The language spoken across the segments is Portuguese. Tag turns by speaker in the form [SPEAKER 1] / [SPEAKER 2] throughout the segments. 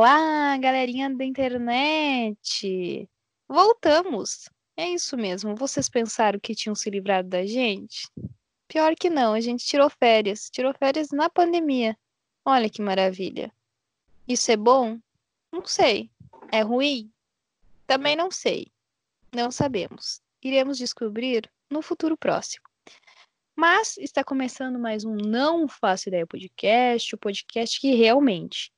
[SPEAKER 1] Olá, galerinha da internet! Voltamos! É isso mesmo, vocês pensaram que tinham se livrado da gente? Pior que não, a gente tirou férias. Tirou férias na pandemia. Olha que maravilha. Isso é bom? Não sei. É ruim? Também não sei. Não sabemos. Iremos descobrir no futuro próximo. Mas está começando mais um Não Faço Ideia Podcast, o podcast que realmente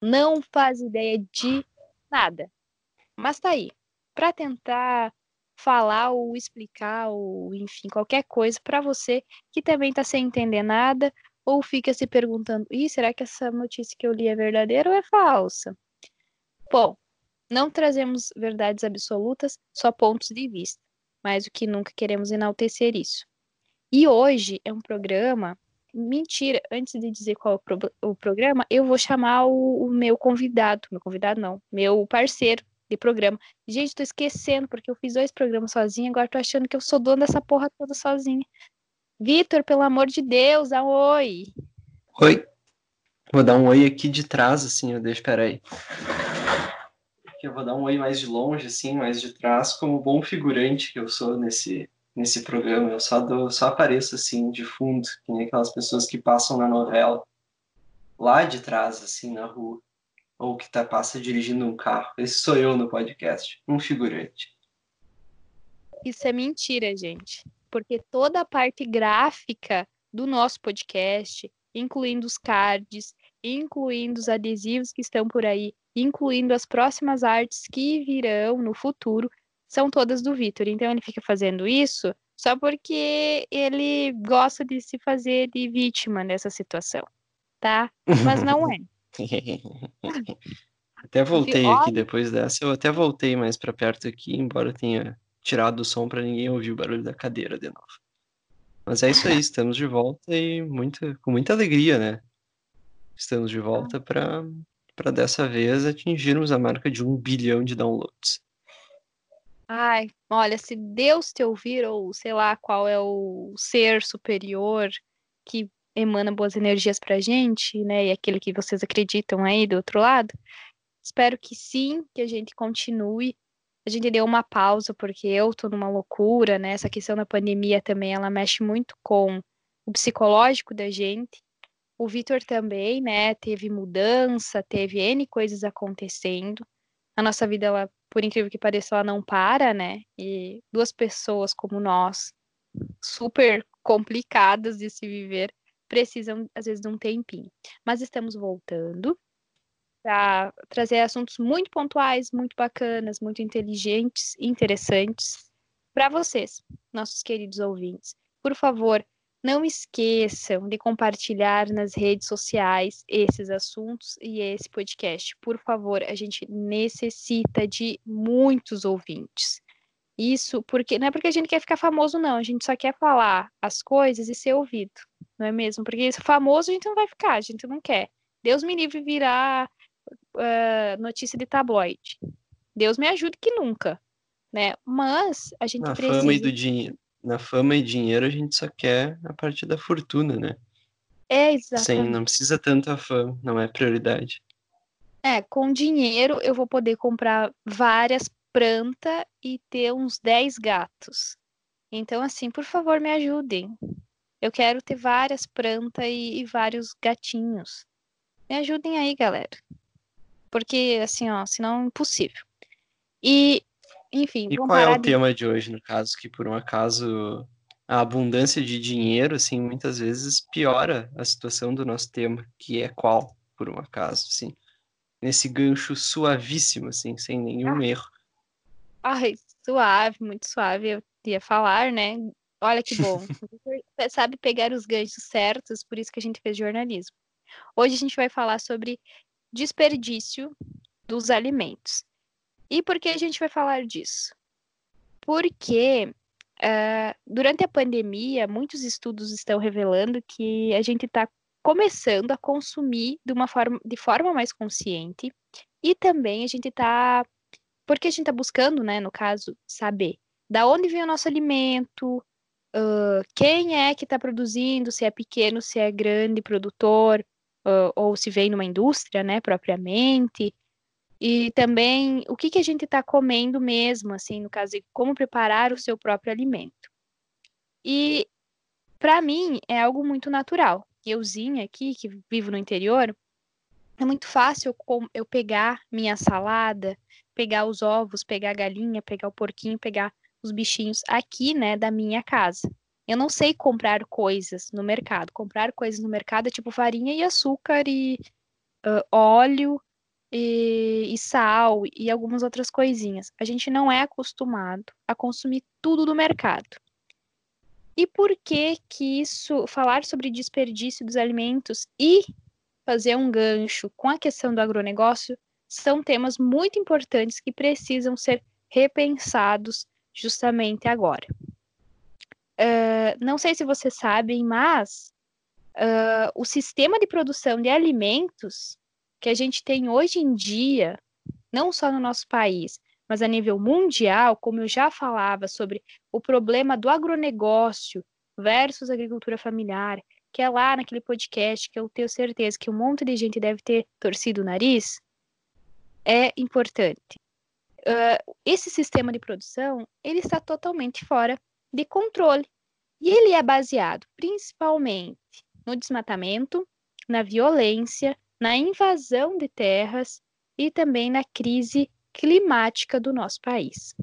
[SPEAKER 1] não faz ideia de nada. Mas tá aí, para tentar falar ou explicar ou enfim, qualquer coisa para você que também tá sem entender nada ou fica se perguntando: "Ih, será que essa notícia que eu li é verdadeira ou é falsa?". Bom, não trazemos verdades absolutas, só pontos de vista, mas o que nunca queremos enaltecer isso. E hoje é um programa. Mentira, antes de dizer qual é o, pro, o programa, eu vou chamar o, o, meu convidado. Meu convidado não, meu parceiro de programa. Gente, tô esquecendo, porque eu fiz dois programas sozinha, agora tô achando que eu sou dono dessa porra toda sozinha. Vitor, pelo amor de Deus, dá um oi.
[SPEAKER 2] Oi. Vou dar um oi aqui de trás, assim, eu deixo, peraí. Eu vou dar um oi mais de longe, assim, mais de trás, como bom figurante que eu sou nesse, nesse programa. Eu só, dou, só apareço assim de fundo, que nem aquelas pessoas que passam na novela, lá de trás, assim, na rua. Ou que tá, passa dirigindo um carro. Esse sou eu no podcast, um figurante.
[SPEAKER 1] Isso é mentira, gente. Porque toda a parte gráfica do nosso podcast, incluindo os cards, incluindo os adesivos que estão por aí, incluindo as próximas artes que virão no futuro, são todas do Vitor. Então ele fica fazendo isso só porque ele gosta de se fazer de vítima nessa situação, tá? Mas não é.
[SPEAKER 2] até voltei aqui depois dessa, eu até voltei mais para perto aqui, embora tenha tirado o som para ninguém ouvir o barulho da cadeira de novo. Mas é isso aí, estamos de volta e muito, com muita alegria, né? Estamos de volta para para dessa vez atingirmos a marca de um bilhão de downloads.
[SPEAKER 1] Ai, olha, se Deus te ouvir, ou sei lá qual é o ser superior que emana boas energias pra gente, né? E aquele que vocês acreditam aí do outro lado, espero que sim, que a gente continue. A gente deu uma pausa porque eu tô numa loucura, né? Essa questão da pandemia também, ela mexe muito com o psicológico da gente. O Vitor também, né? Teve mudança, teve N coisas acontecendo. A nossa vida, ela por incrível que pareça, ela não para, né? E duas pessoas como nós, super complicadas de se viver, precisam, às vezes, de um tempinho. Mas estamos voltando para trazer assuntos muito pontuais, muito bacanas, muito inteligentes, interessantes para vocês, nossos queridos ouvintes. Por favor, não esqueçam de compartilhar nas redes sociais esses assuntos e esse podcast. Por favor, a gente necessita de muitos ouvintes. Isso porque não é porque a gente quer ficar famoso, não. A gente só quer falar as coisas e ser ouvido, não é mesmo? Porque famoso a gente não vai ficar, a gente não quer. Deus me livre virar uh, notícia de tabloide. Deus me ajude que nunca, né? Mas a gente
[SPEAKER 2] Na
[SPEAKER 1] precisa.
[SPEAKER 2] Fama e do dinheiro na fama e dinheiro a gente só quer a parte da fortuna, né?
[SPEAKER 1] É, exatamente.
[SPEAKER 2] Sem, não precisa tanto a fama, não é prioridade.
[SPEAKER 1] É, com dinheiro eu vou poder comprar várias plantas e ter uns 10 gatos. Então, assim, por favor, me ajudem. Eu quero ter várias plantas e, e vários gatinhos. Me ajudem aí, galera. Porque, assim, ó, senão é impossível. E enfim,
[SPEAKER 2] E qual é o de... tema de hoje, no caso, que por um acaso a abundância de dinheiro, assim, muitas vezes piora a situação do nosso tema, que é qual, por um acaso, assim, nesse gancho suavíssimo, assim, sem nenhum ah. erro.
[SPEAKER 1] Ai, suave, muito suave, eu ia falar, né? Olha que bom. sabe pegar os ganchos certos, por isso que a gente fez jornalismo. Hoje a gente vai falar sobre desperdício dos alimentos. E por que a gente vai falar disso? Porque uh, durante a pandemia, muitos estudos estão revelando que a gente está começando a consumir de uma forma, de forma mais consciente e também a gente está porque a gente está buscando, né, no caso, saber da onde vem o nosso alimento, uh, quem é que está produzindo, se é pequeno, se é grande produtor, uh, ou se vem numa indústria, né, propriamente, E também o que, que a gente está comendo mesmo, assim, no caso como preparar o seu próprio alimento. E para mim é algo muito natural. Euzinha aqui, que vivo no interior, é muito fácil eu pegar minha salada, pegar os ovos, pegar a galinha, pegar o porquinho, pegar os bichinhos aqui, né, da minha casa. Eu não sei comprar coisas no mercado. Comprar coisas no mercado é tipo farinha e açúcar e uh, óleo e, e, sal e algumas outras coisinhas. A gente não é acostumado a consumir tudo do mercado. E por que que isso, falar sobre desperdício dos alimentos e fazer um gancho com a questão do agronegócio são temas muito importantes que precisam ser repensados justamente agora. Uh, não sei se vocês sabem, mas uh, o sistema de produção de alimentos que a gente tem hoje em dia, não só no nosso país, mas a nível mundial, como eu já falava sobre o problema do agronegócio versus agricultura familiar, que é lá naquele podcast que eu tenho certeza que um monte de gente deve ter torcido o nariz, é importante. Uh, esse sistema de produção ele está totalmente fora de controle e ele é baseado principalmente no desmatamento, na violência, na invasão de terras e também na crise climática do nosso país.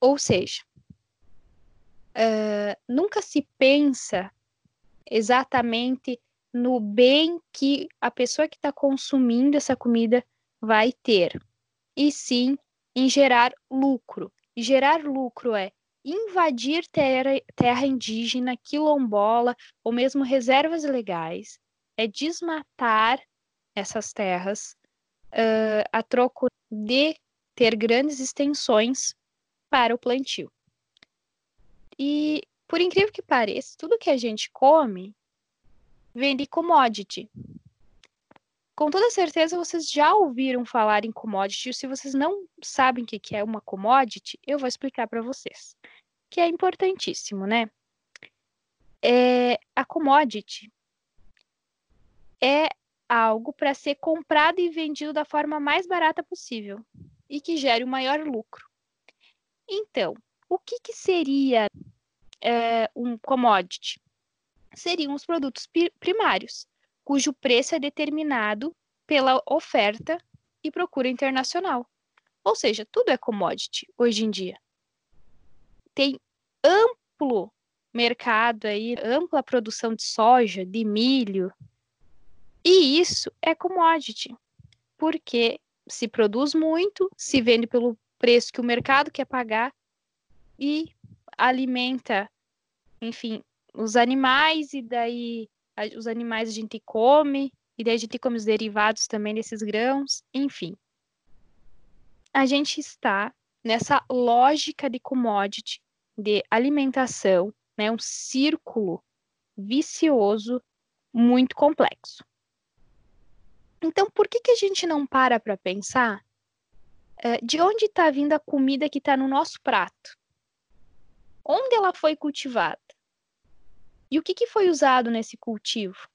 [SPEAKER 1] Ou seja, uh, nunca se pensa exatamente no bem que a pessoa que está consumindo essa comida vai ter, e sim em gerar lucro. E gerar lucro é invadir terra, terra indígena, quilombola ou mesmo reservas legais, é desmatar essas terras uh, a troco de ter grandes extensões para o plantio. E, por incrível que pareça, tudo que a gente come vem de commodity. Com toda certeza, vocês já ouviram falar em commodity. Se vocês não sabem o que é uma commodity, eu vou explicar para vocês, que é importantíssimo, né? É, a commodity é algo para ser comprado e vendido da forma mais barata possível e que gere o maior lucro. Então, o que, que seria é, um commodity? Seriam os produtos primários, cujo preço é determinado pela oferta e procura internacional. Ou seja, tudo é commodity hoje em dia. Tem amplo mercado aí, ampla produção de soja, de milho, e isso é commodity, porque se produz muito, se vende pelo preço que o mercado quer pagar e alimenta, enfim, os animais e daí os animais a gente come e daí a gente come os derivados também desses grãos, enfim. A gente está nessa lógica de commodity, de alimentação, né, um círculo vicioso muito complexo. Então, por que, que a gente não para para pensar uh, de onde está vindo a comida que está no nosso prato? Onde ela foi cultivada? E o que, que foi usado nesse cultivo?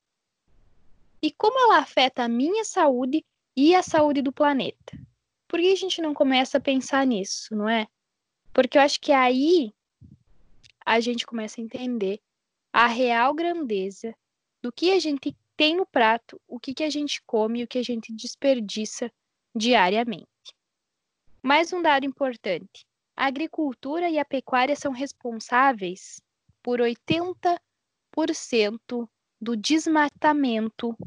[SPEAKER 1] E como ela afeta a minha saúde e a saúde do planeta? Por que a gente não começa a pensar nisso, não é? Porque eu acho que aí a gente começa a entender a real grandeza do que a gente tem no prato o que, que a gente come e o que a gente desperdiça diariamente. Mais um dado importante: a agricultura e a pecuária são responsáveis por 80% do desmatamento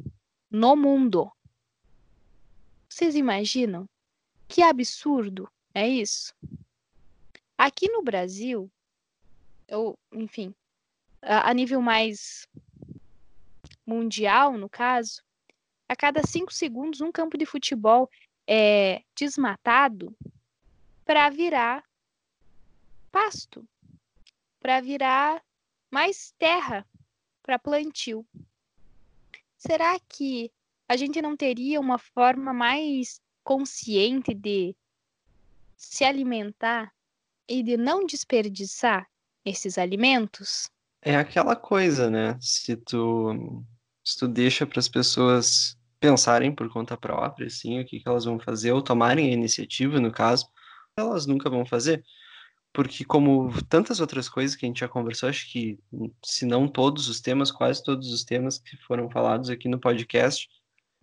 [SPEAKER 1] no mundo. Vocês imaginam? Que absurdo é isso? Aqui no Brasil, ou enfim, a nível mais mundial, no caso, a cada cinco segundos um campo de futebol é desmatado para virar pasto, para virar mais terra para plantio. Será que a gente não teria uma forma mais consciente de se alimentar e de não desperdiçar esses alimentos?
[SPEAKER 2] É aquela coisa, né? Se tu se tu deixa para as pessoas pensarem por conta própria, assim, o que, que elas vão fazer, ou tomarem a iniciativa, no caso, elas nunca vão fazer. Porque, como tantas outras coisas que a gente já conversou, acho que, se não todos os temas, quase todos os temas que foram falados aqui no podcast,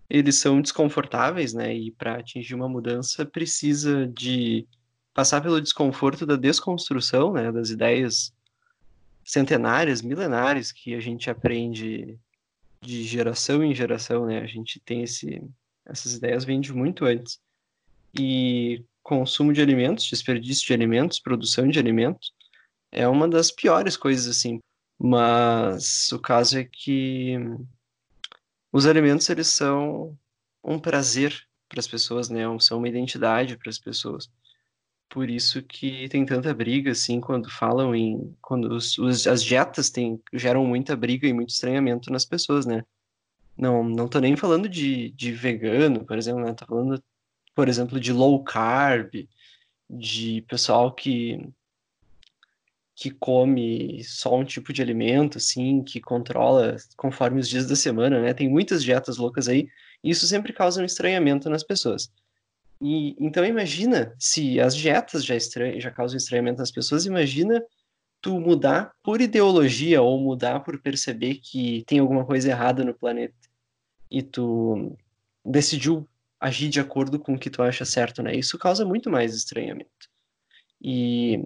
[SPEAKER 2] eles são desconfortáveis, né? E para atingir uma mudança precisa de passar pelo desconforto da desconstrução, né? Das ideias centenárias, milenares que a gente aprende de geração em geração, né? A gente tem esse, essas ideias vêm de muito antes. E consumo de alimentos, desperdício de alimentos, produção de alimentos é uma das piores coisas assim. Mas o caso é que os alimentos eles são um prazer para as pessoas, né? São uma identidade para as pessoas por isso que tem tanta briga, assim, quando falam em. Quando os, os, as dietas geram muita briga e muito estranhamento nas pessoas, né? Não, não tô nem falando de, de vegano, por exemplo, né? Tô falando, por exemplo, de low carb, de pessoal que que come só um tipo de alimento, assim, que controla conforme os dias da semana, né? Tem muitas dietas loucas aí, e isso sempre causa um estranhamento nas pessoas. E, então imagina, se as dietas já, já causam estranhamento nas pessoas, imagina tu mudar por ideologia ou mudar por perceber que tem alguma coisa errada no planeta e tu decidiu agir de acordo com o que tu acha certo, né? Isso causa muito mais estranhamento. E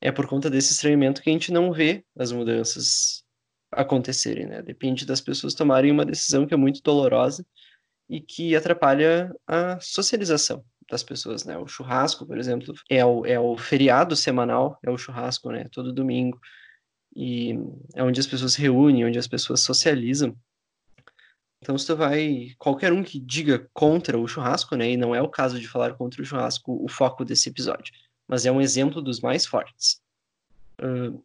[SPEAKER 2] é por conta desse estranhamento que a gente não vê as mudanças acontecerem, né? Depende das pessoas tomarem uma decisão que é muito dolorosa e que atrapalha a socialização das pessoas, né? O churrasco, por exemplo, é o, é o feriado semanal, é o churrasco, né? Todo domingo. E é onde as pessoas se reúnem, onde as pessoas socializam. Então, se tu vai. Qualquer um que diga contra o churrasco, né? E não é o caso de falar contra o churrasco o foco desse episódio, mas é um exemplo dos mais fortes. Uh,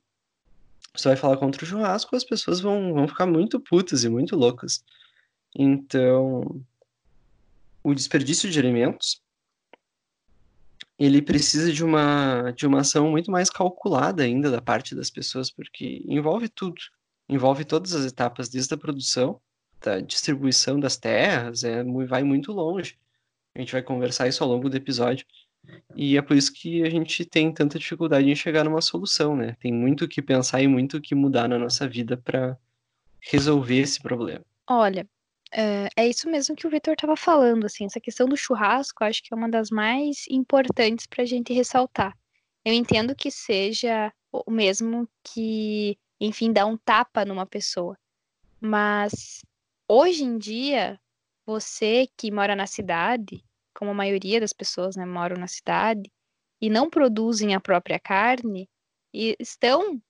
[SPEAKER 2] se tu vai falar contra o churrasco, as pessoas vão, vão ficar muito putas e muito loucas. Então, o desperdício de alimentos ele precisa de uma, de uma ação muito mais calculada ainda da parte das pessoas, porque envolve tudo. Envolve todas as etapas, desde a produção, da distribuição das terras, é, vai muito longe. A gente vai conversar isso ao longo do episódio. E é por isso que a gente tem tanta dificuldade em chegar numa solução, né? Tem muito o que pensar e muito o que mudar na nossa vida para resolver esse problema.
[SPEAKER 1] Olha, é, é isso mesmo que o Vitor estava falando, assim, essa questão do churrasco, acho que é uma das mais importantes para a gente ressaltar. Eu entendo que seja o mesmo que, enfim, dar um tapa numa pessoa, mas hoje em dia, você que mora na cidade, como a maioria das pessoas, né, moram na cidade e não produzem a própria carne, e estão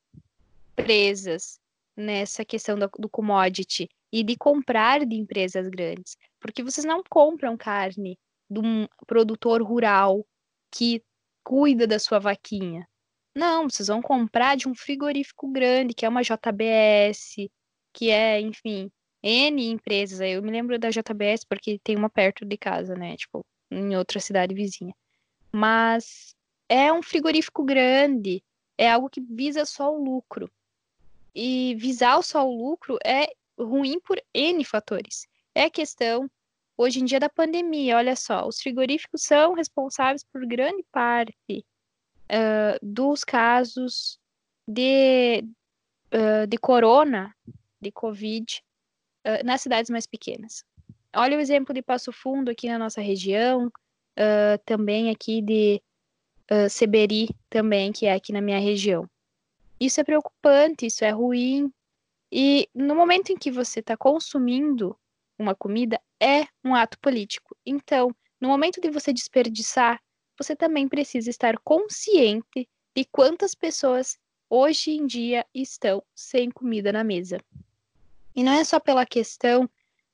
[SPEAKER 1] presas nessa questão do, do commodity e de comprar de empresas grandes, porque vocês não compram carne de um produtor rural que cuida da sua vaquinha. Não, vocês vão comprar de um frigorífico grande, que é uma JBS, que é, enfim, N empresas. Eu me lembro da JBS porque tem uma perto de casa, né? Tipo, em outra cidade vizinha. Mas é um frigorífico grande, é algo que visa só o lucro. E visar só o lucro é ruim por N fatores. É questão, hoje em dia, da pandemia. Olha só, os frigoríficos são responsáveis por grande parte uh, dos casos de, uh, de corona, de Covid, uh, nas cidades mais pequenas. Olha o exemplo de Passo Fundo aqui na nossa região, também aqui de Seberi, também, que é aqui na minha região. Isso é preocupante, isso é ruim, e no momento em que você está consumindo uma comida, é um ato político. Então, no momento de você desperdiçar, você também precisa estar consciente de quantas pessoas hoje em dia estão sem comida na mesa. E não é só pela questão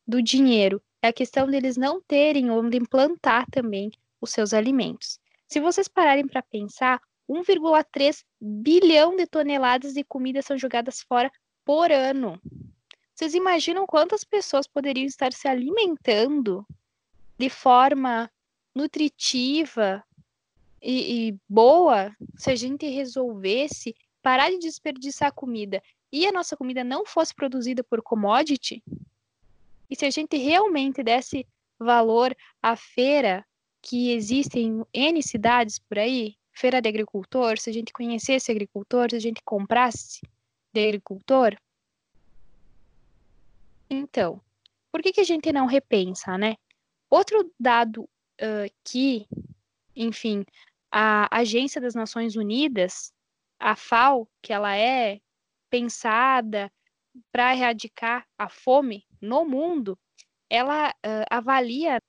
[SPEAKER 1] do dinheiro, é a questão deles não terem onde implantar também os seus alimentos. Se vocês pararem para pensar, 1,3 bilhão de toneladas de comida são jogadas fora por ano. Vocês imaginam quantas pessoas poderiam estar se alimentando de forma nutritiva e, e boa se a gente resolvesse parar de desperdiçar comida e a nossa comida não fosse produzida por commodity? E se a gente realmente desse valor à feira que existe em N cidades por aí, feira de agricultor, se a gente conhecesse agricultor, se a gente comprasse de agricultor. Então, por que, que a gente não repensa, né? Outro dado uh, que, enfim, a Agência das Nações Unidas, a FAO, que ela é pensada para erradicar a fome no mundo, ela uh, avalia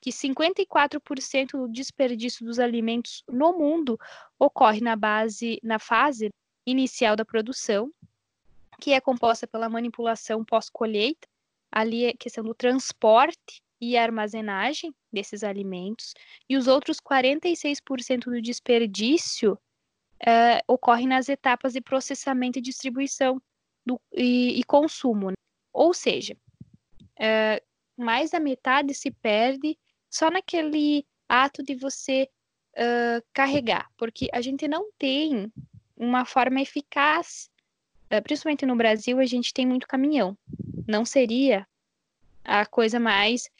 [SPEAKER 1] que 54% do desperdício dos alimentos no mundo ocorre na base, na fase inicial da produção, que é composta pela manipulação pós-colheita, ali é questão do transporte e armazenagem desses alimentos, e os outros 46% do desperdício uh, ocorre nas etapas de processamento e distribuição do, e, e, consumo. Né? Ou seja, uh, mais da metade se perde só naquele ato de você uh, carregar, porque a gente não tem uma forma eficaz, principalmente no Brasil, a gente tem muito caminhão. Não seria a coisa mais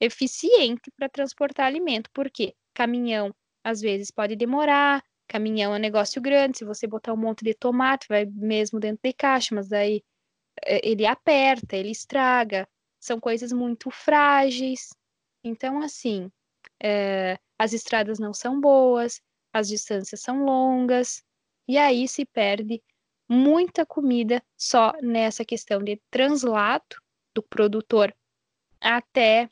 [SPEAKER 1] eficiente para transportar alimento. porque Caminhão às vezes pode demorar, caminhão é um negócio grande, se você botar um monte de tomate, vai mesmo dentro de caixa, mas aí eh, ele aperta, ele estraga, são coisas muito frágeis. Então, assim, é, as estradas não são boas, as distâncias são longas, e aí se perde muita comida só nessa questão de translado do produtor até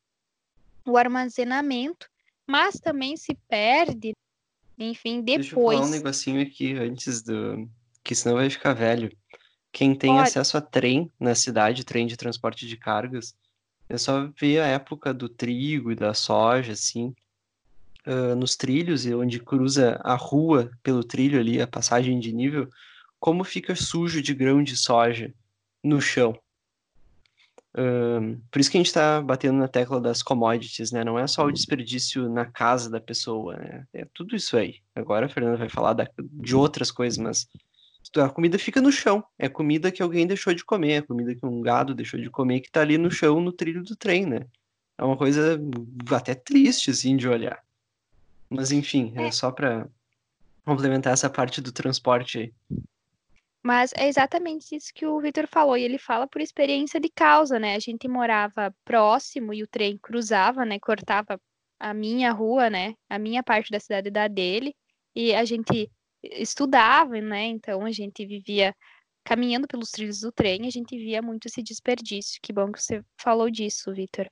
[SPEAKER 1] o armazenamento, mas também se perde, enfim, depois. Deixa eu
[SPEAKER 2] falar um negocinho aqui antes do. que senão vai ficar velho. Quem tem Pode. acesso a trem na cidade, trem de transporte de cargas, é só ver a época do trigo e da soja, assim, uh, nos trilhos, onde cruza a rua pelo trilho ali, a passagem de nível, como fica sujo de grão de soja no chão. Uh, por isso que a gente está batendo na tecla das commodities, né? Não é só o desperdício na casa da pessoa, né? É tudo isso aí. Agora a Fernanda vai falar da, de outras coisas, mas a comida fica no chão. É comida que alguém deixou de comer, é comida que um gado deixou de comer que está ali no chão, no trilho do trem, né? É uma coisa até triste, assim, de olhar. Mas enfim, é, é só para complementar essa parte do transporte aí.
[SPEAKER 1] Mas é exatamente isso que o Vitor falou, e ele fala por experiência de causa, né? A gente morava próximo e o trem cruzava, né? Cortava a minha rua, né? A minha parte da cidade da dele, e a gente estudava, né? Então a gente vivia caminhando pelos trilhos do trem, a gente via muito esse desperdício. Que bom que você falou disso, Vitor.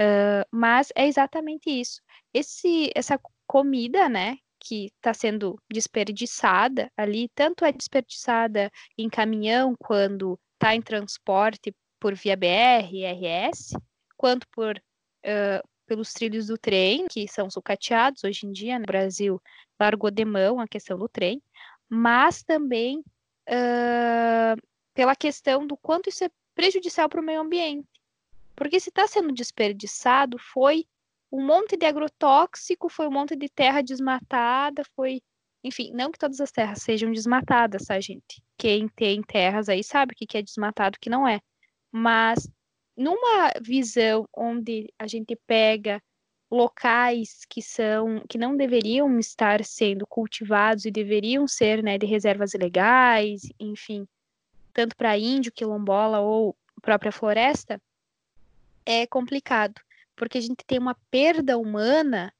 [SPEAKER 1] Uh, mas é exatamente isso. Esse, essa comida, né? que está sendo desperdiçada ali, tanto é desperdiçada em caminhão quando está em transporte por via BR, RS, quanto por uh, pelos trilhos do trem, que são sucateados hoje em dia, no né? Brasil largou de mão a questão do trem, mas também uh, pela questão do quanto isso é prejudicial para o meio ambiente. Porque se está sendo desperdiçado, foi um monte de agrotóxico, foi um monte de terra desmatada, foi. Enfim, não que todas as terras sejam desmatadas, tá, gente? Quem tem terras aí sabe o que é desmatado o que não é. Mas numa visão onde a gente pega locais que são que não deveriam estar sendo cultivados e deveriam ser né, de reservas legais, enfim, tanto para índio, quilombola ou própria floresta, é complicado porque a gente tem uma perda humana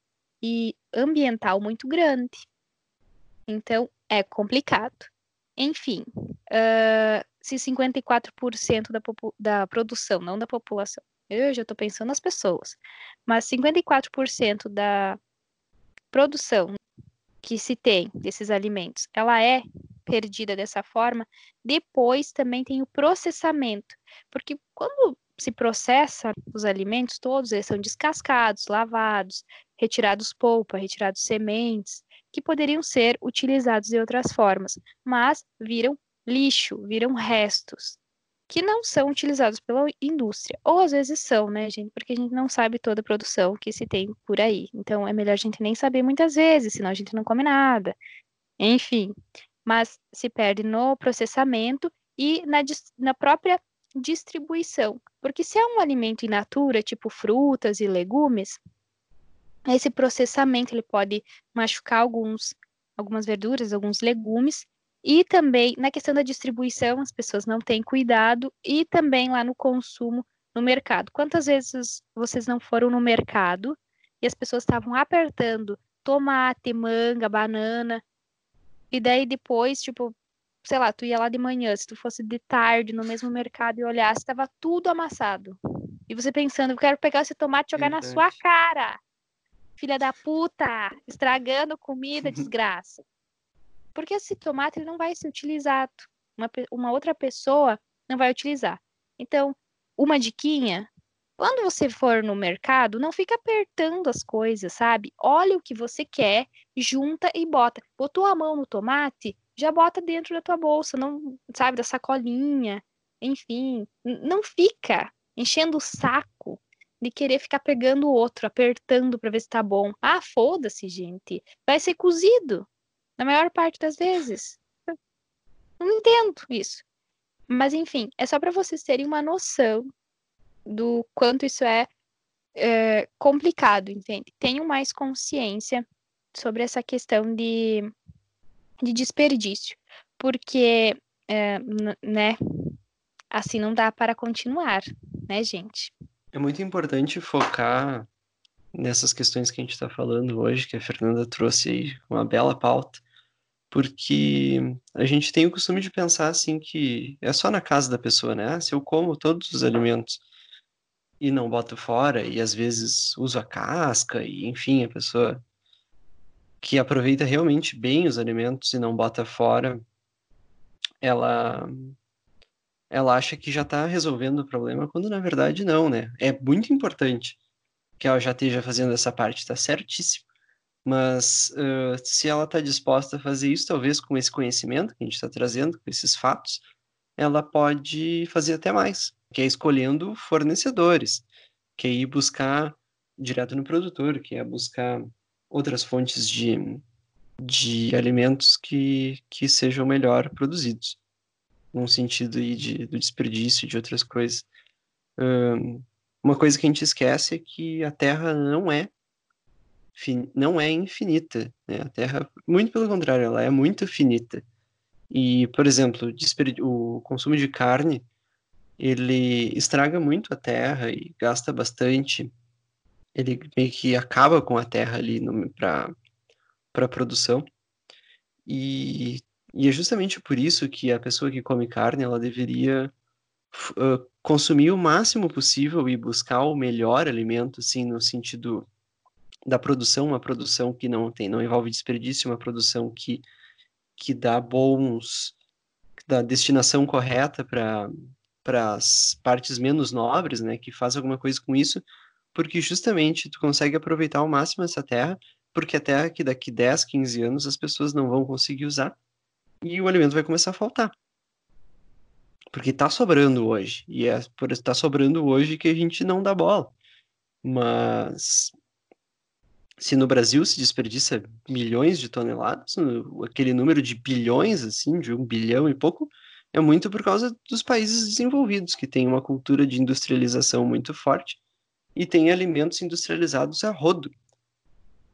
[SPEAKER 1] e ambiental muito grande. Então, é complicado. Enfim, uh, se 54% da, da produção, não da população, eu já estou pensando nas pessoas, mas 54% da produção que se tem desses alimentos, ela é perdida dessa forma, depois também tem o processamento, porque quando se processa os alimentos todos, eles são descascados, lavados, retirados polpa, retirados sementes, que poderiam ser utilizados de outras formas, mas viram lixo, viram restos, que não são utilizados pela indústria. Ou às vezes são, né, gente? Porque a gente não sabe toda a produção que se tem por aí. Então é melhor a gente nem saber muitas vezes, senão a gente não come nada. Enfim, mas se perde no processamento e na, na própria distribuição. Porque se é um alimento in natura, tipo frutas e legumes, esse processamento ele pode machucar alguns, algumas verduras, alguns legumes, e também na questão da distribuição, as pessoas não têm cuidado, e também lá no consumo no mercado. Quantas vezes vocês não foram no mercado e as pessoas estavam apertando tomate, manga, banana, e daí depois, tipo, sei lá, tu ia lá de manhã, se tu fosse de tarde no mesmo mercado e olhasse, estava tudo amassado. E você pensando, eu quero pegar esse tomate e jogar Verdade. na sua cara filha da puta, estragando comida, desgraça. Porque esse tomate ele não vai ser utilizado. Uma, uma outra pessoa não vai utilizar. Então, uma diquinha, quando você for no mercado, não fica apertando as coisas, sabe? Olha o que você quer, junta e bota. Botou a mão no tomate, já bota dentro da tua bolsa, não, sabe, da sacolinha. Enfim, não fica enchendo o saco de querer ficar pegando o outro, apertando para ver se tá bom. Ah, foda-se, gente. Vai ser cozido. Na maior parte das vezes. Não entendo isso. Mas enfim, é só para vocês terem uma noção do quanto isso é, é complicado, entende? Tenham mais consciência sobre essa questão de, de desperdício, porque, é, né, assim não dá para continuar, né, gente?
[SPEAKER 2] É muito importante focar nessas questões que a gente está falando hoje, que a Fernanda trouxe aí uma bela pauta, porque a gente tem o costume de pensar assim que é só na casa da pessoa, né? Ah, se eu como todos os alimentos e não boto fora, e às vezes uso a casca, e enfim, a pessoa que aproveita realmente bem os alimentos e não bota fora, ela ela acha que já está resolvendo o problema, quando na verdade não, né? É muito importante que ela já esteja fazendo essa parte, está certíssimo. Mas uh, se ela está disposta a fazer isso, talvez com esse conhecimento que a gente está trazendo, com esses fatos, ela pode fazer até mais, que é escolhendo fornecedores, que é ir buscar direto no produtor, que é buscar outras fontes de, de alimentos que, que sejam melhor produzidos num sentido aí de, do desperdício de outras coisas. Um, uma coisa que a gente esquece é que a Terra não é não é infinita, né? A Terra, muito pelo contrário, ela é muito finita. E, por exemplo, o consumo de carne, ele estraga muito a Terra e gasta bastante. Ele meio que acaba com a Terra ali para produção. E e é justamente por isso que a pessoa que come carne, ela deveria uh, consumir o máximo possível e buscar o melhor alimento, assim, no sentido da produção, uma produção que não tem, não envolve desperdício, uma produção que, que dá bons, da destinação correta para para as partes menos nobres, né, que faz alguma coisa com isso, porque justamente tu consegue aproveitar ao máximo essa terra, porque a terra que daqui 10, 15 anos as pessoas não vão conseguir usar, e o alimento vai começar a faltar. Porque está sobrando hoje. E é por estar sobrando hoje que a gente não dá bola. Mas se no Brasil se desperdiça milhões de toneladas, aquele número de bilhões, assim, de um bilhão e pouco, é muito por causa dos países desenvolvidos, que têm uma cultura de industrialização muito forte e têm alimentos industrializados a rodo.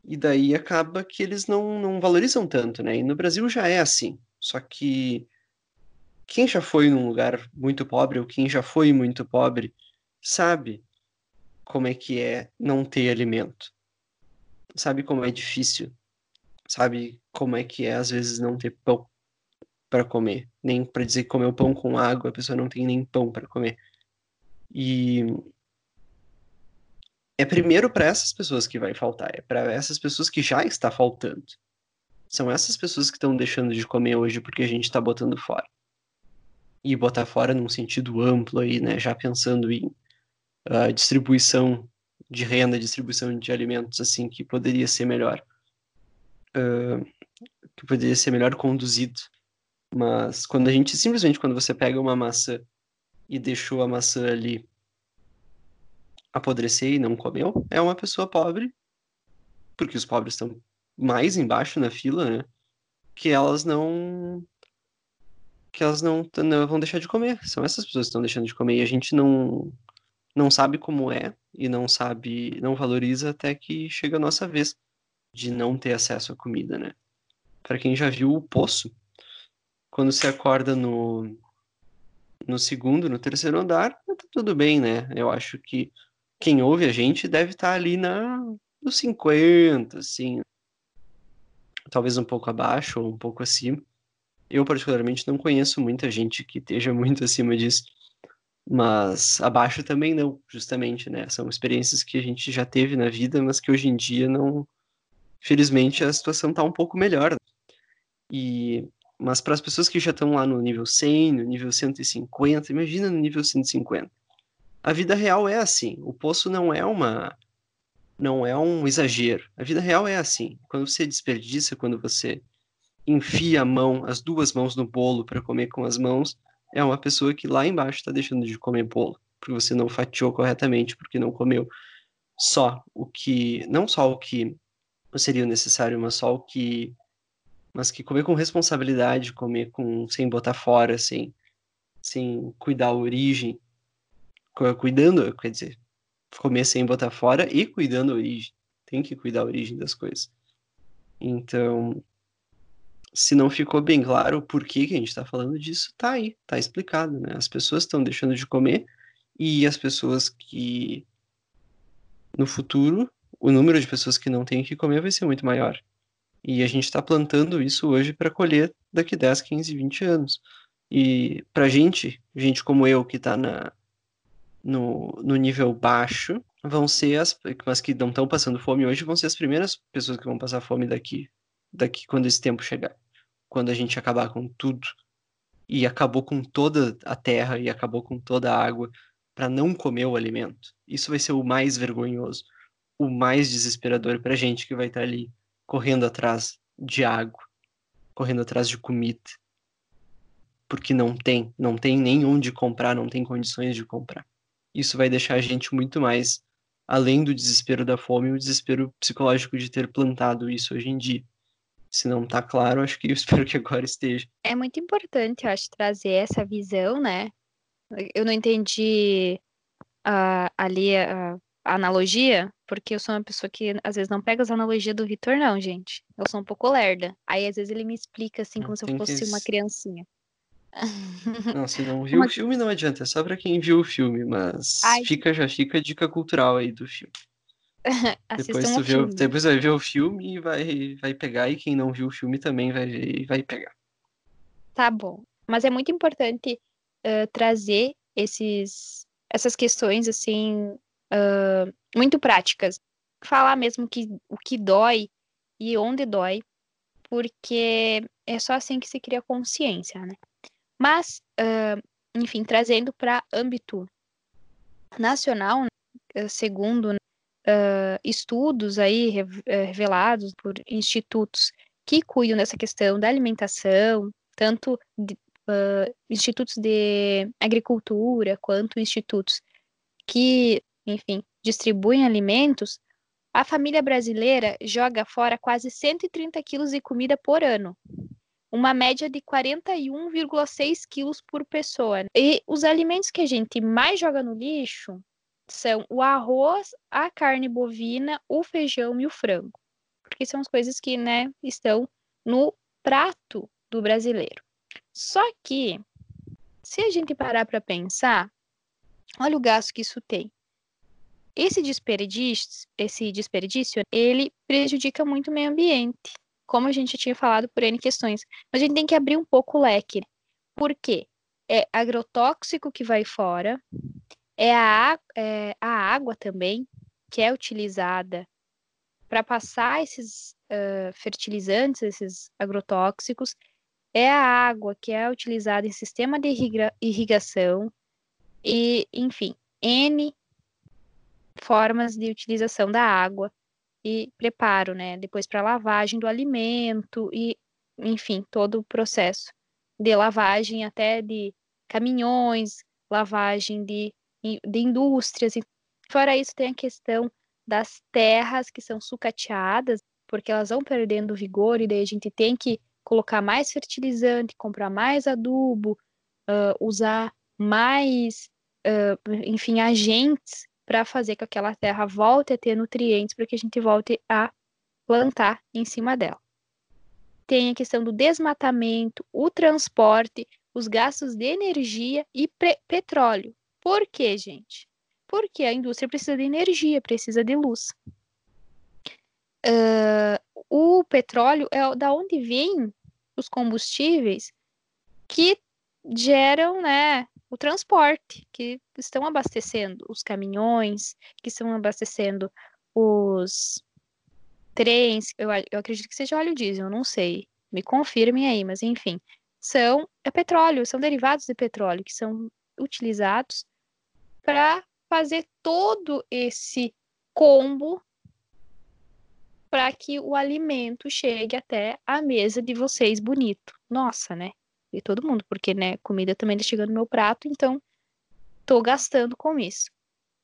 [SPEAKER 2] E daí acaba que eles não, não valorizam tanto, né? E no Brasil já é assim. Só que quem já foi num lugar muito pobre ou quem já foi muito pobre sabe como é que é não ter alimento. Sabe como é difícil. Sabe como é que é às vezes não ter pão para comer, nem para dizer que comeu pão com água, a pessoa não tem nem pão para comer. E é primeiro para essas pessoas que vai faltar, é para essas pessoas que já está faltando. São essas pessoas que estão deixando de comer hoje porque a gente está botando fora. E botar fora num sentido amplo aí, né? Já pensando em uh, distribuição de renda, distribuição de alimentos, assim, que poderia ser melhor. Uh, que poderia ser melhor conduzido. Mas quando a gente, simplesmente, quando você pega uma maçã e deixou a maçã ali apodrecer e não comeu, é uma pessoa pobre, porque os pobres estão mais embaixo na fila, né? Que elas não que elas não, não vão deixar de comer. São essas pessoas que estão deixando de comer e a gente não não sabe como é e não sabe, não valoriza até que chega a nossa vez de não ter acesso à comida, né? Para quem já viu o poço, quando se acorda no no segundo, no terceiro andar, tá tudo bem, né? Eu acho que quem ouve a gente deve estar tá ali na nos 50, assim, talvez um pouco abaixo ou um pouco acima. Eu, particularmente, não conheço muita gente que esteja muito acima disso, mas abaixo também não, justamente, né? São experiências que a gente já teve na vida, mas que hoje em dia não. Felizmente, a situação está um pouco melhor. E mas para as pessoas que já estão lá no nível 100, no nível 150, imagina no nível 150. A vida real é assim. O poço não é uma não é um exagero. A vida real é assim. Quando você desperdiça, quando você enfia a mão, as duas mãos no bolo para comer com as mãos, é uma pessoa que lá embaixo está deixando de comer bolo, porque você não fatiou corretamente, porque não comeu só o que, não só o que seria necessário, mas só o que mas que comer com responsabilidade, comer com sem botar fora, sem, sem cuidar a origem, cuidando, quer dizer, comer sem botar fora e cuidando a origem. Tem que cuidar a origem das coisas. Então, se não ficou bem claro o porquê que a gente está falando disso, tá aí, tá explicado, né? As pessoas estão deixando de comer e as pessoas que no futuro o número de pessoas que não têm que comer vai ser muito maior. E a gente está plantando isso hoje para colher daqui 10, 15, 20 anos. E para gente, gente como eu que está no, no nível baixo, vão ser as, mas que não estão passando fome hoje, vão ser as primeiras pessoas que vão passar fome daqui, daqui quando esse tempo chegar. Quando a gente acabar com tudo. E acabou com toda a terra e acabou com toda a água para não comer o alimento. Isso vai ser o mais vergonhoso, o mais desesperador para gente que vai estar tá ali correndo atrás de água, correndo atrás de comida, porque não tem, não tem nem onde comprar, não tem condições de comprar. Isso vai deixar a gente muito mais além do desespero da fome, o desespero psicológico de ter plantado isso hoje em dia. Se não está claro, acho que eu espero que agora esteja.
[SPEAKER 1] É muito importante, eu acho, trazer essa visão, né? Eu não entendi uh, ali a, a analogia, porque eu sou uma pessoa que às vezes não pega as analogias do Vitor, não, gente. Eu sou um pouco lerda. Aí às vezes ele me explica assim, como se eu fosse que... uma criancinha.
[SPEAKER 2] Não, se não viu uma... o filme, não adianta, é só pra quem viu o filme, mas Ai. fica, já fica a dica cultural aí do filme. depois tu vê, depois vai ver o filme e vai, vai pegar, e quem não viu o filme também vai ver e vai pegar.
[SPEAKER 1] Tá bom. Mas é muito importante uh, trazer esses, essas questões assim uh, muito práticas. Falar mesmo que, o que dói e onde dói, porque é só assim que se cria consciência, né? Mas, uh, enfim, trazendo para âmbito nacional, né, segundo uh, estudos aí revelados por institutos que cuidam dessa questão da alimentação, tanto de, uh, institutos de agricultura quanto institutos que enfim, distribuem alimentos, a família brasileira joga fora quase 130 quilos de comida por ano, uma média de 41,6 quilos por pessoa. E os alimentos que a gente mais joga no lixo são o arroz, a carne bovina, o feijão e o frango, porque são as coisas que, né, estão no prato do brasileiro. Só que, se a gente parar para pensar, olha o gasto que isso tem. Esse desperdício, esse desperdício, ele prejudica muito o meio ambiente, como a gente tinha falado por N questões. Mas a gente tem que abrir um pouco o leque. Por quê? É agrotóxico que vai fora, é a, é a água também, que é utilizada para passar esses uh, fertilizantes, esses agrotóxicos, é a água que é utilizada em sistema de irriga irrigação, e, enfim, N formas de utilização da água e preparo, né? Depois para lavagem do alimento e, enfim, todo o processo de lavagem até de caminhões, lavagem de, de indústrias. Fora isso, tem a questão das terras que são sucateadas, porque elas vão perdendo vigor e daí a gente tem que colocar mais fertilizante, comprar mais adubo, uh, usar mais, uh, enfim, agentes para fazer com que aquela terra volte a ter nutrientes para que a gente volte a plantar em cima dela. Tem a questão do desmatamento, o transporte, os gastos de energia e petróleo. Por quê, gente? Porque a indústria precisa de energia, precisa de luz. Uh, o petróleo é da onde vêm os combustíveis que geram, né, o transporte, que estão abastecendo os caminhões, que estão abastecendo os trens, eu, eu acredito que seja óleo diesel, não sei, me confirmem aí, mas enfim, são é petróleo, são derivados de petróleo que são utilizados para fazer todo esse combo para que o alimento chegue até a mesa de vocês bonito. Nossa, né? De todo mundo, porque né, comida também está chegando no meu prato, então tô gastando com isso.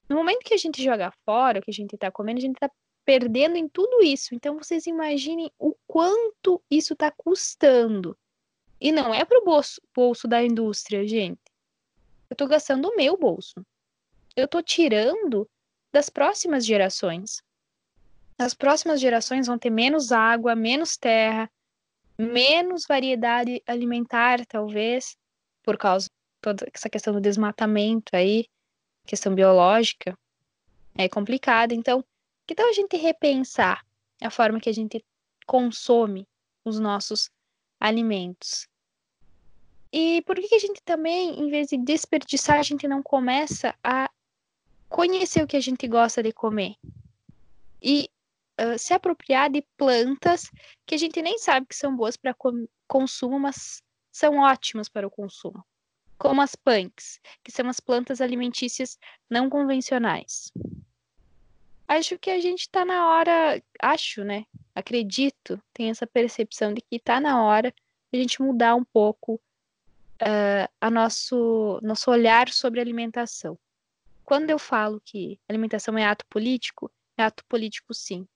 [SPEAKER 1] No momento que a gente joga fora, que a gente está comendo, a gente está perdendo em tudo isso. Então vocês imaginem o quanto isso está custando. E não é para o bolso, bolso da indústria, gente. Eu estou gastando o meu bolso. Eu estou tirando das próximas gerações. As próximas gerações vão ter menos água, menos terra, menos variedade alimentar, talvez, por causa de toda essa questão do desmatamento aí, questão biológica. É complicado. Então, que tal a gente repensar a forma que a gente consome os nossos alimentos. E por que a gente também, em vez de desperdiçar, a gente não começa a conhecer o que a gente gosta de comer? E uh, se apropriar de plantas que a gente nem sabe que são boas para consumo, mas são ótimas para o consumo. Como as punks, que são as plantas alimentícias não convencionais. Acho que a gente está na hora, acho, né? acredito, tem essa percepção de que está na hora a gente mudar um pouco uh, a nosso, nosso olhar sobre alimentação. Quando eu falo que alimentação é ato político, é ato político sim.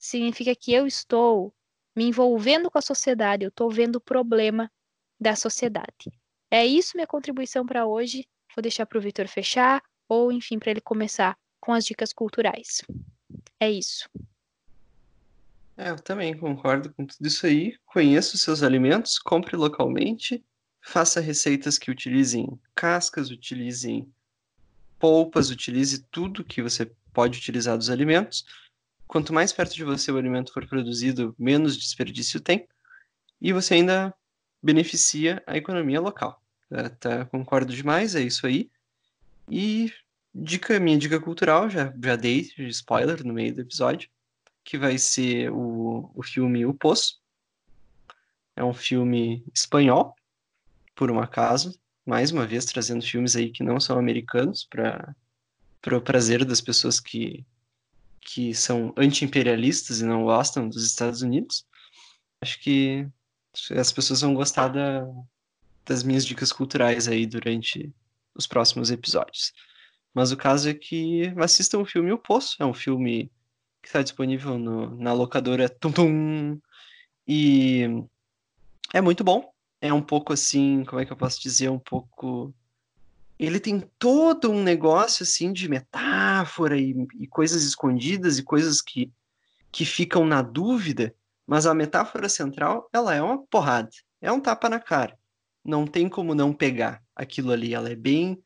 [SPEAKER 1] Significa que eu estou me envolvendo com a sociedade, eu estou vendo o problema da sociedade. É isso minha contribuição para hoje. Vou deixar para o Vitor fechar, ou enfim, para ele começar com as dicas culturais. É isso.
[SPEAKER 2] É, eu também concordo com tudo isso aí. Conheça os seus alimentos, compre localmente, faça receitas que utilizem cascas, utilizem polpas, utilize tudo que você pode utilizar dos alimentos. Quanto mais perto de você o alimento for produzido, menos desperdício tem. E você ainda beneficia a economia local. Tá, tá, concordo demais, é isso aí. E dica, minha dica cultural, já, já dei spoiler no meio do episódio que vai ser o, o filme O Poço. É um filme espanhol, por um acaso, mais uma vez trazendo filmes aí que não são americanos para o prazer das pessoas que, que são anti-imperialistas e não gostam dos Estados Unidos. Acho que as pessoas vão gostar da, das minhas dicas culturais aí durante os próximos episódios. Mas o caso é que assistam o filme O Poço. É um filme que está disponível no, na locadora Tum Tum. E é muito bom. É um pouco assim, como é que eu posso dizer? Um pouco. Ele tem todo um negócio assim de metáfora e, e coisas escondidas e coisas que, que ficam na dúvida, mas a metáfora central ela é uma porrada, é um tapa na cara. Não tem como não pegar aquilo ali. Ela é bem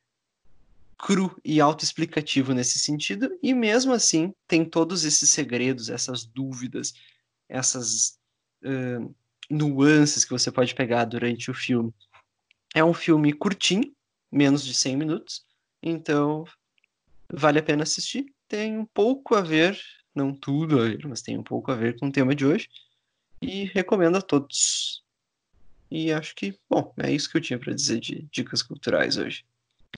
[SPEAKER 2] cru e autoexplicativo nesse sentido, e mesmo assim tem todos esses segredos, essas dúvidas, essas uh, nuances que você pode pegar durante o filme. É um filme curtinho, menos de 100 minutos, então vale a pena assistir. Tem um pouco a ver, não tudo a ver, mas tem um pouco a ver com o tema de hoje, e recomendo a todos. E acho que, bom, é isso que eu tinha para dizer de dicas culturais hoje.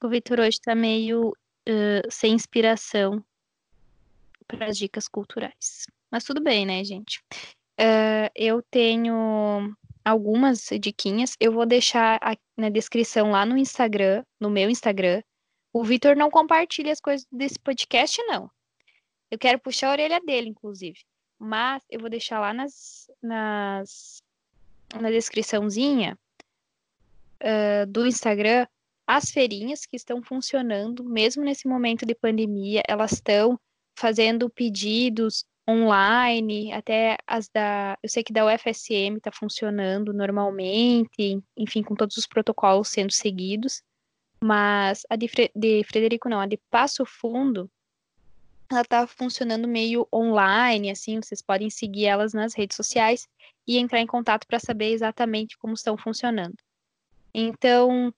[SPEAKER 1] O Vitor hoje tá meio uh, sem inspiração para as dicas culturais. Mas tudo bem, né, gente? Uh, eu tenho algumas diquinhas. Eu vou deixar na descrição lá no Instagram, no meu Instagram. O Vitor não compartilha as coisas desse podcast, não. Eu quero puxar a orelha dele, inclusive. Mas eu vou deixar lá nas, nas na descriçãozinha uh, do Instagram as feirinhas que estão funcionando, mesmo nesse momento de pandemia, elas estão fazendo pedidos online, até as da. Eu sei que da UFSM está funcionando normalmente, enfim, com todos os protocolos sendo seguidos, mas a de, Fre de Frederico não, a de Passo Fundo, ela está funcionando meio online, assim, vocês podem seguir elas nas redes sociais e entrar em contato para saber exatamente como estão funcionando. Então,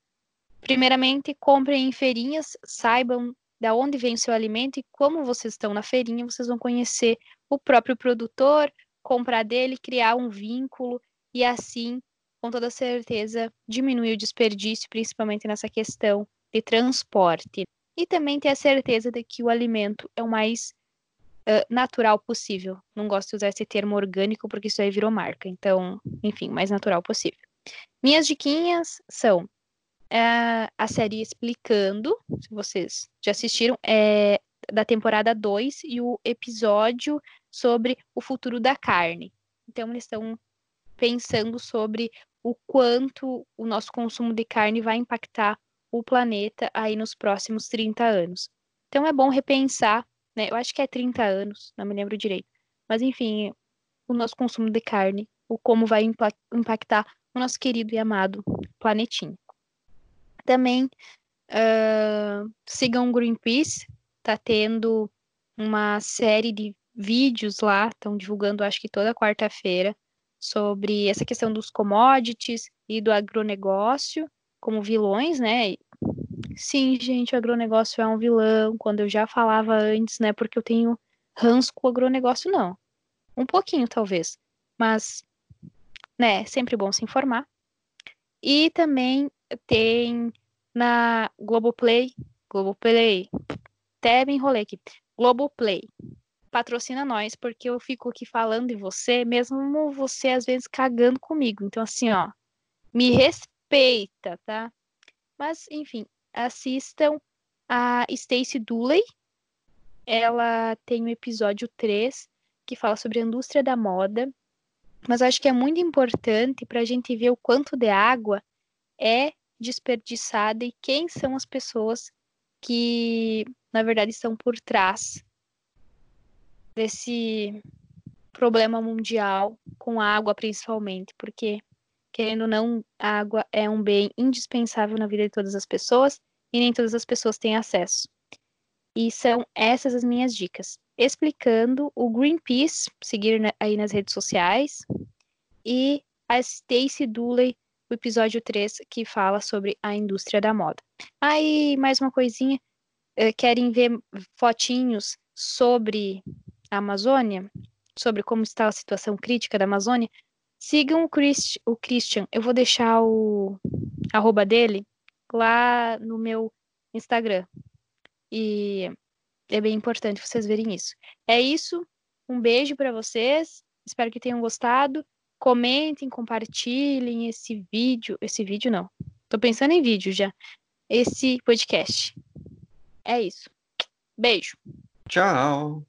[SPEAKER 1] primeiramente, comprem em feirinhas, saibam da onde vem o seu alimento e como vocês estão na feirinha, vocês vão conhecer o próprio produtor, comprar dele, criar um vínculo e assim, com toda certeza, diminuir o desperdício, principalmente nessa questão de transporte. E também ter a certeza de que o alimento é o mais uh, natural possível. Não gosto de usar esse termo orgânico porque isso aí virou marca. Então, enfim, mais natural possível. Minhas diquinhas são é, a série Explicando, se vocês já assistiram, é da temporada 2 e o episódio sobre o futuro da carne. Então, eles estão pensando sobre o quanto o nosso consumo de carne vai impactar o planeta aí nos próximos 30 anos. Então, é bom repensar, né? Eu acho que é 30 anos, não me lembro direito. Mas, enfim, o nosso consumo de carne, o como vai impactar o nosso querido e amado planetinha. Também uh, sigam o Greenpeace, tá tendo uma série de vídeos lá, estão divulgando acho que toda quarta-feira, sobre essa questão dos commodities e do agronegócio como vilões, né? Sim, gente, o agronegócio é um vilão, quando eu já falava antes, né? Porque eu tenho ranço com o agronegócio, não. Um pouquinho, talvez. Mas, né, sempre bom se informar. E também tem na Globoplay, Globoplay, até me enrolei aqui, Globoplay, patrocina nós, porque eu fico aqui falando de você, mesmo você às vezes cagando comigo. Então, assim, ó, me respeita, tá? Mas, enfim, assistam a Stacey Dooley. Ela tem o episódio 3, que fala sobre a indústria da moda. Mas acho que é muito importante para a gente ver o quanto de água é desperdiçada e quem são as pessoas que, na verdade, estão por trás desse problema mundial com água, principalmente, porque, querendo ou não, água é um bem indispensável na vida de todas as pessoas e nem todas as pessoas têm acesso. E são essas as minhas dicas. Explicando o Greenpeace, seguir aí nas redes sociais, e a Stacey Dooley o episódio 3, que fala sobre a indústria da moda. Aí, mais uma coisinha, eh, querem ver fotinhos sobre a Amazônia, sobre como está a situação crítica da Amazônia, sigam o, Christ, o Christian. Eu vou deixar o arroba dele lá no meu Instagram. E é bem importante vocês verem isso. É isso. Um beijo para vocês. Espero que tenham gostado. Comentem, compartilhem esse vídeo. Esse vídeo não. Tô pensando em vídeo já. Esse podcast. É isso. Beijo.
[SPEAKER 2] Tchau.